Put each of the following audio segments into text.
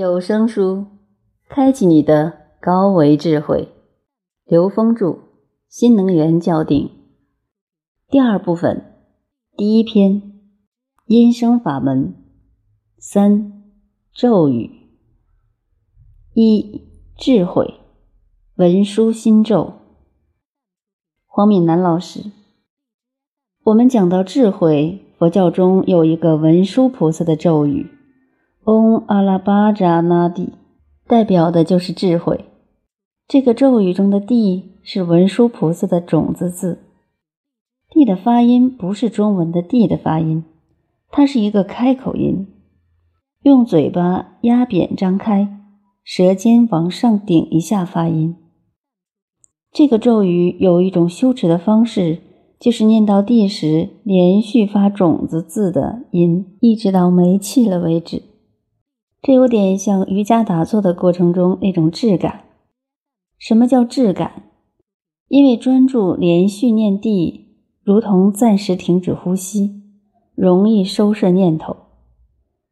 有声书，开启你的高维智慧。刘峰著《新能源教定》第二部分，第一篇：音声法门三咒语一智慧文殊心咒。黄敏南老师，我们讲到智慧，佛教中有一个文殊菩萨的咒语。嗡阿拉巴扎那蒂，代表的就是智慧。这个咒语中的“地”是文殊菩萨的种子字，“地”的发音不是中文的“地”的发音，它是一个开口音，用嘴巴压扁张开，舌尖往上顶一下发音。这个咒语有一种修持的方式，就是念到“地”时，连续发种子字的音，一直到没气了为止。这有点像瑜伽打坐的过程中那种质感。什么叫质感？因为专注连续念地，如同暂时停止呼吸，容易收摄念头。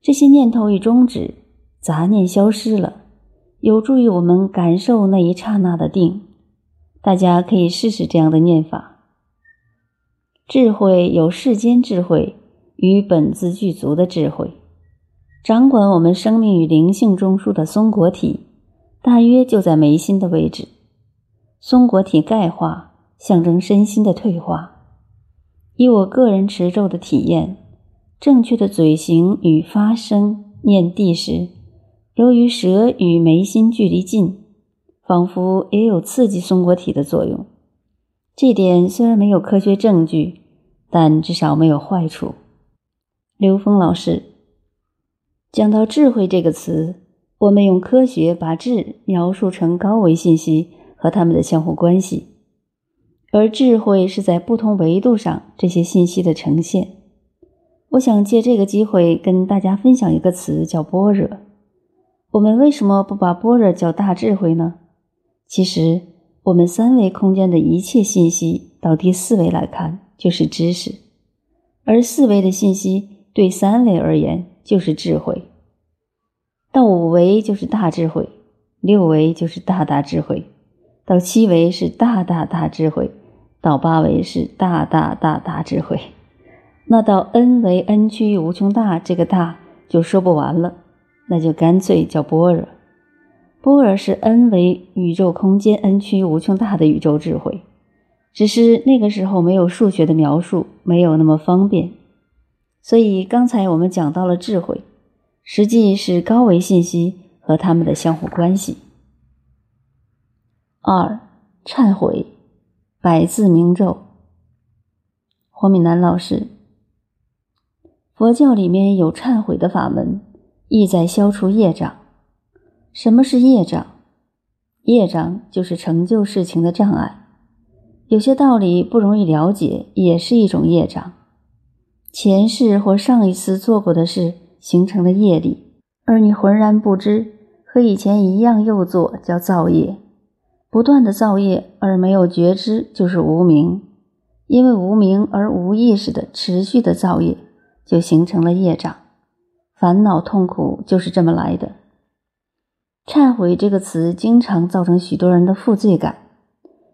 这些念头一终止，杂念消失了，有助于我们感受那一刹那的定。大家可以试试这样的念法。智慧有世间智慧与本自具足的智慧。掌管我们生命与灵性中枢的松果体，大约就在眉心的位置。松果体钙化，象征身心的退化。以我个人持咒的体验，正确的嘴型与发声念地时，由于舌与眉心距离近，仿佛也有刺激松果体的作用。这点虽然没有科学证据，但至少没有坏处。刘峰老师。讲到智慧这个词，我们用科学把智描述成高维信息和它们的相互关系，而智慧是在不同维度上这些信息的呈现。我想借这个机会跟大家分享一个词，叫般若。我们为什么不把般若叫大智慧呢？其实，我们三维空间的一切信息到第四维来看就是知识，而四维的信息对三维而言。就是智慧，到五维就是大智慧，六维就是大大智慧，到七维是大大大智慧，到八维是大大大大智慧。那到 n 维 n 趋于无穷大，这个大就说不完了，那就干脆叫般若。般若是 n 维宇宙空间 n 趋于无穷大的宇宙智慧，只是那个时候没有数学的描述，没有那么方便。所以刚才我们讲到了智慧，实际是高维信息和它们的相互关系。二、忏悔，百字明咒。黄敏南老师，佛教里面有忏悔的法门，意在消除业障。什么是业障？业障就是成就事情的障碍。有些道理不容易了解，也是一种业障。前世或上一次做过的事形成了业力，而你浑然不知，和以前一样又做，叫造业。不断的造业而没有觉知，就是无名。因为无名而无意识的持续的造业，就形成了业障。烦恼痛苦就是这么来的。忏悔这个词经常造成许多人的负罪感。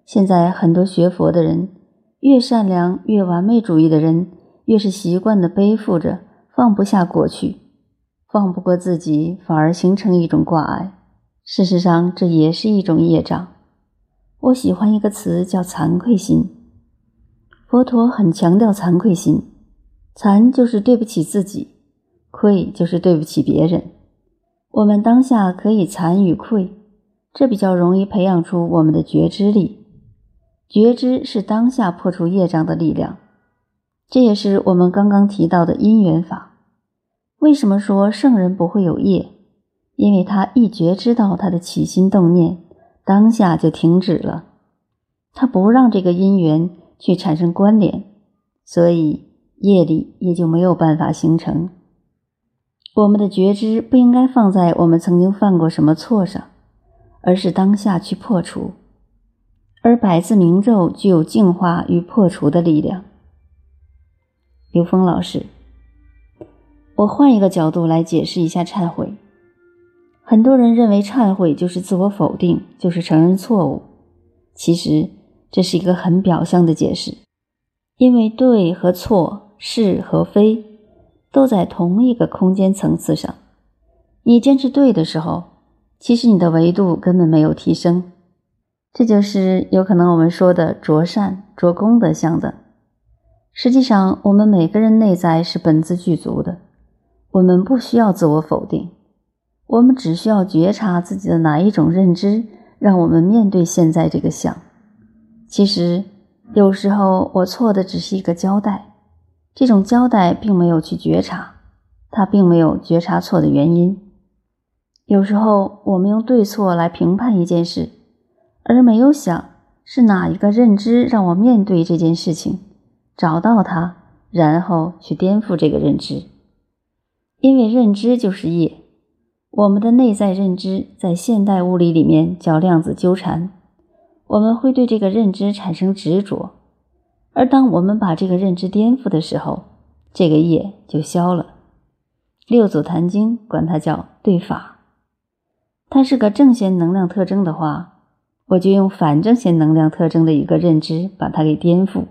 现在很多学佛的人，越善良越完美主义的人。越是习惯的背负着，放不下过去，放不过自己，反而形成一种挂碍。事实上，这也是一种业障。我喜欢一个词叫惭愧心。佛陀很强调惭愧心，惭就是对不起自己，愧就是对不起别人。我们当下可以惭与愧，这比较容易培养出我们的觉知力。觉知是当下破除业障的力量。这也是我们刚刚提到的因缘法。为什么说圣人不会有业？因为他一觉知道他的起心动念，当下就停止了，他不让这个因缘去产生关联，所以业力也就没有办法形成。我们的觉知不应该放在我们曾经犯过什么错上，而是当下去破除。而百字明咒具有净化与破除的力量。刘峰老师，我换一个角度来解释一下忏悔。很多人认为忏悔就是自我否定，就是承认错误。其实这是一个很表象的解释，因为对和错、是和非都在同一个空间层次上。你坚持对的时候，其实你的维度根本没有提升。这就是有可能我们说的着善着功德相的。实际上，我们每个人内在是本自具足的，我们不需要自我否定。我们只需要觉察自己的哪一种认知，让我们面对现在这个相。其实有时候我错的只是一个交代，这种交代并没有去觉察，他并没有觉察错的原因。有时候我们用对错来评判一件事，而没有想是哪一个认知让我面对这件事情，找到它，然后去颠覆这个认知，因为认知就是业。我们的内在认知在现代物理里面叫量子纠缠，我们会对这个认知产生执着，而当我们把这个认知颠覆的时候，这个业就消了。六祖坛经管它叫对法，它是个正弦能量特征的话，我就用反正弦能量特征的一个认知把它给颠覆，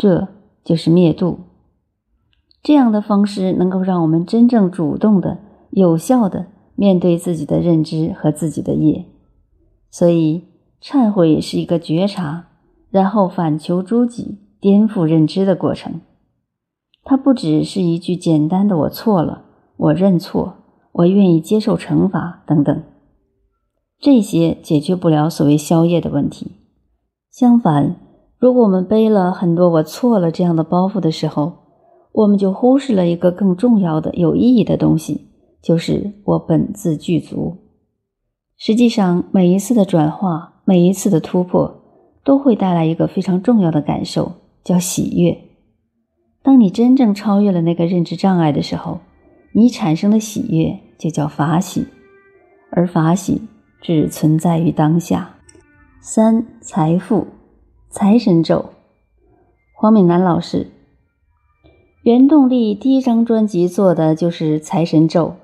这就是灭度。这样的方式能够让我们真正主动的。有效的面对自己的认知和自己的业，所以忏悔是一个觉察，然后反求诸己、颠覆认知的过程。它不只是一句简单的“我错了，我认错，我愿意接受惩罚”等等，这些解决不了所谓消业的问题。相反，如果我们背了很多“我错了”这样的包袱的时候，我们就忽视了一个更重要的、有意义的东西。就是我本自具足。实际上，每一次的转化，每一次的突破，都会带来一个非常重要的感受，叫喜悦。当你真正超越了那个认知障碍的时候，你产生的喜悦就叫法喜，而法喜只存在于当下。三财富，财神咒，黄敏南老师，原动力第一张专辑做的就是财神咒。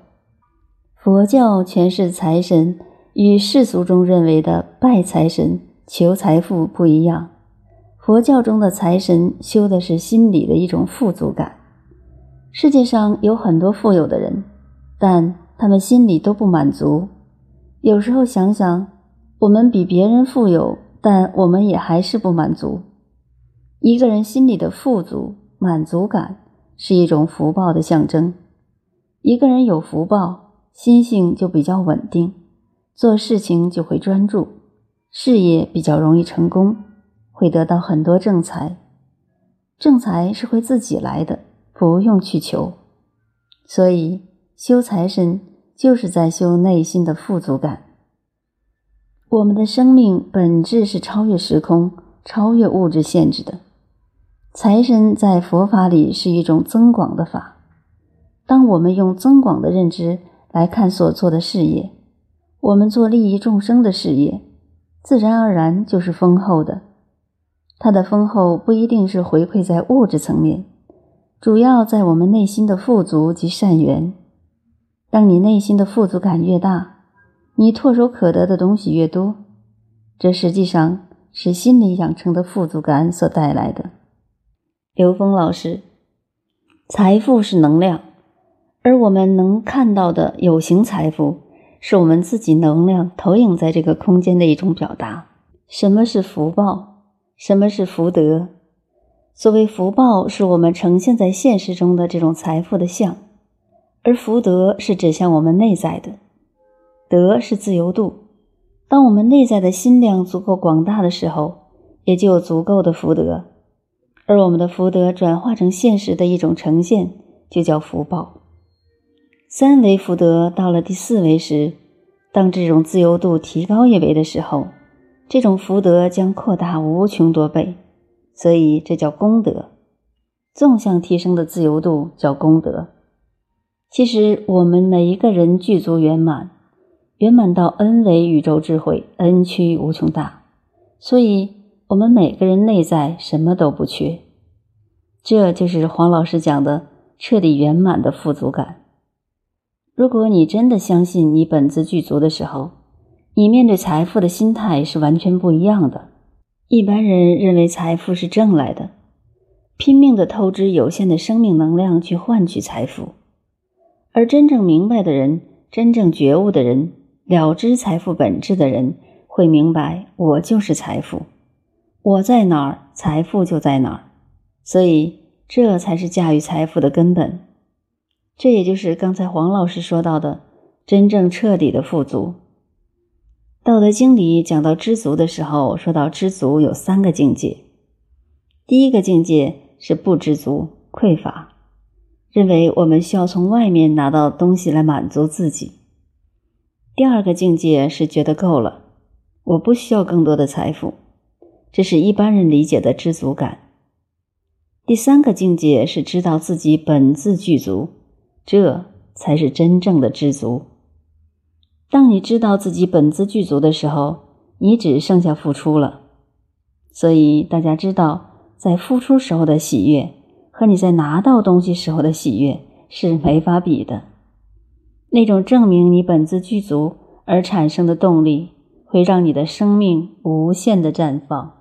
佛教诠释财神与世俗中认为的拜财神求财富不一样。佛教中的财神修的是心理的一种富足感。世界上有很多富有的人，但他们心里都不满足。有时候想想，我们比别人富有，但我们也还是不满足。一个人心里的富足、满足感是一种福报的象征。一个人有福报。心性就比较稳定，做事情就会专注，事业比较容易成功，会得到很多正财。正财是会自己来的，不用去求。所以修财神就是在修内心的富足感。我们的生命本质是超越时空、超越物质限制的。财神在佛法里是一种增广的法。当我们用增广的认知。来看所做的事业，我们做利益众生的事业，自然而然就是丰厚的。它的丰厚不一定是回馈在物质层面，主要在我们内心的富足及善缘。当你内心的富足感越大，你唾手可得的东西越多，这实际上是心理养成的富足感所带来的。刘峰老师，财富是能量。而我们能看到的有形财富，是我们自己能量投影在这个空间的一种表达。什么是福报？什么是福德？所谓福报，是我们呈现在现实中的这种财富的像；而福德是指向我们内在的。德是自由度。当我们内在的心量足够广大的时候，也就有足够的福德。而我们的福德转化成现实的一种呈现，就叫福报。三维福德到了第四维时，当这种自由度提高一维的时候，这种福德将扩大无穷多倍，所以这叫功德。纵向提升的自由度叫功德。其实我们每一个人具足圆满，圆满到 n 维宇宙智慧，n 趋无穷大，所以我们每个人内在什么都不缺。这就是黄老师讲的彻底圆满的富足感。如果你真的相信你本自具足的时候，你面对财富的心态是完全不一样的。一般人认为财富是挣来的，拼命的透支有限的生命能量去换取财富，而真正明白的人，真正觉悟的人，了知财富本质的人，会明白我就是财富，我在哪儿，财富就在哪儿。所以，这才是驾驭财富的根本。这也就是刚才黄老师说到的真正彻底的富足。道德经里讲到知足的时候，说到知足有三个境界。第一个境界是不知足、匮乏，认为我们需要从外面拿到东西来满足自己。第二个境界是觉得够了，我不需要更多的财富，这是一般人理解的知足感。第三个境界是知道自己本自具足。这才是真正的知足。当你知道自己本自具足的时候，你只剩下付出了。所以大家知道，在付出时候的喜悦和你在拿到东西时候的喜悦是没法比的。那种证明你本自具足而产生的动力，会让你的生命无限的绽放。